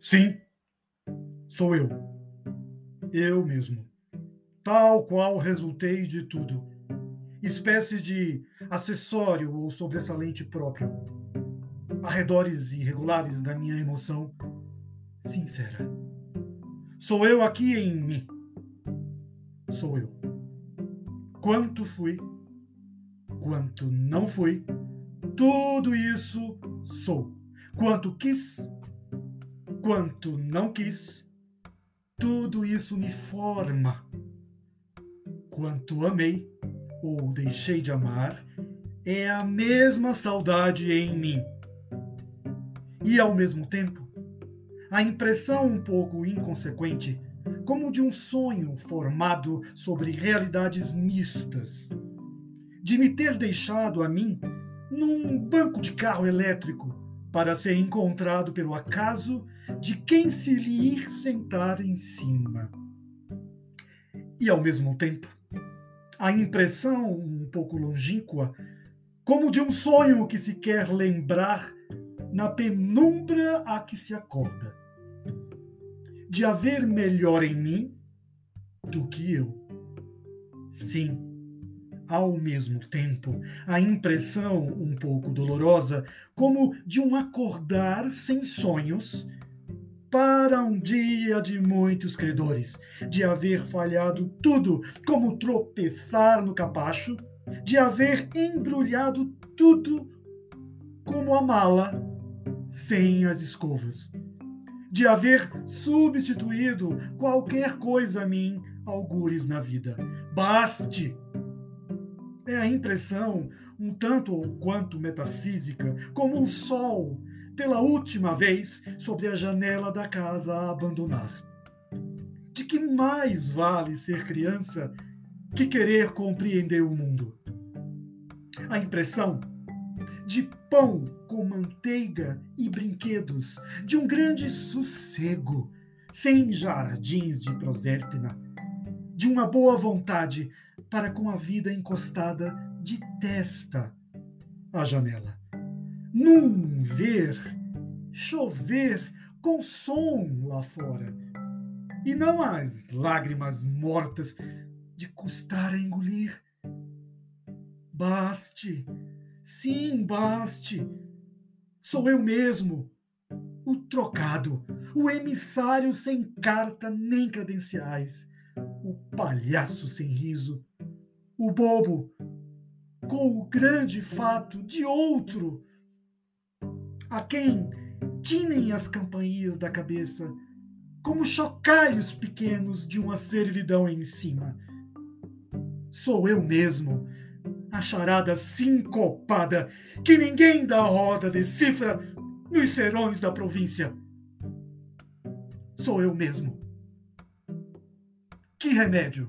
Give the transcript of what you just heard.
Sim, sou eu. Eu mesmo. Tal qual resultei de tudo. Espécie de acessório ou sobressalente próprio. Arredores irregulares da minha emoção sincera. Sou eu aqui em mim. Sou eu. Quanto fui, quanto não fui, tudo isso sou. Quanto quis, quanto não quis, tudo isso me forma. Quanto amei ou deixei de amar, é a mesma saudade em mim. E ao mesmo tempo, a impressão um pouco inconsequente, como de um sonho formado sobre realidades mistas, de me ter deixado a mim num banco de carro elétrico para ser encontrado pelo acaso de quem se lhe ir sentar em cima. E ao mesmo tempo, a impressão um pouco longínqua, como de um sonho que se quer lembrar na penumbra a que se acorda, de haver melhor em mim do que eu. Sim, ao mesmo tempo, a impressão um pouco dolorosa, como de um acordar sem sonhos, para um dia de muitos credores, de haver falhado tudo, como tropeçar no capacho, de haver embrulhado tudo como a mala sem as escovas, de haver substituído qualquer coisa a mim, algures na vida. Baste! É a impressão, um tanto ou quanto metafísica, como o sol, pela última vez, sobre a janela da casa a abandonar. De que mais vale ser criança que querer compreender o mundo? A impressão de pão com manteiga e brinquedos, de um grande sossego, sem jardins de prosérpina, de uma boa vontade para com a vida encostada de testa à janela. Num ver chover com som lá fora, e não as lágrimas mortas de custar a engolir. Baste, sim, baste. Sou eu mesmo, o trocado, o emissário sem carta nem credenciais, o palhaço sem riso, o bobo, com o grande fato de outro, a quem tinem as campainhas da cabeça como chocalhos pequenos de uma servidão em cima. Sou eu mesmo, a charada sincopada que ninguém da roda decifra nos serões da província. Sou eu mesmo. Que remédio!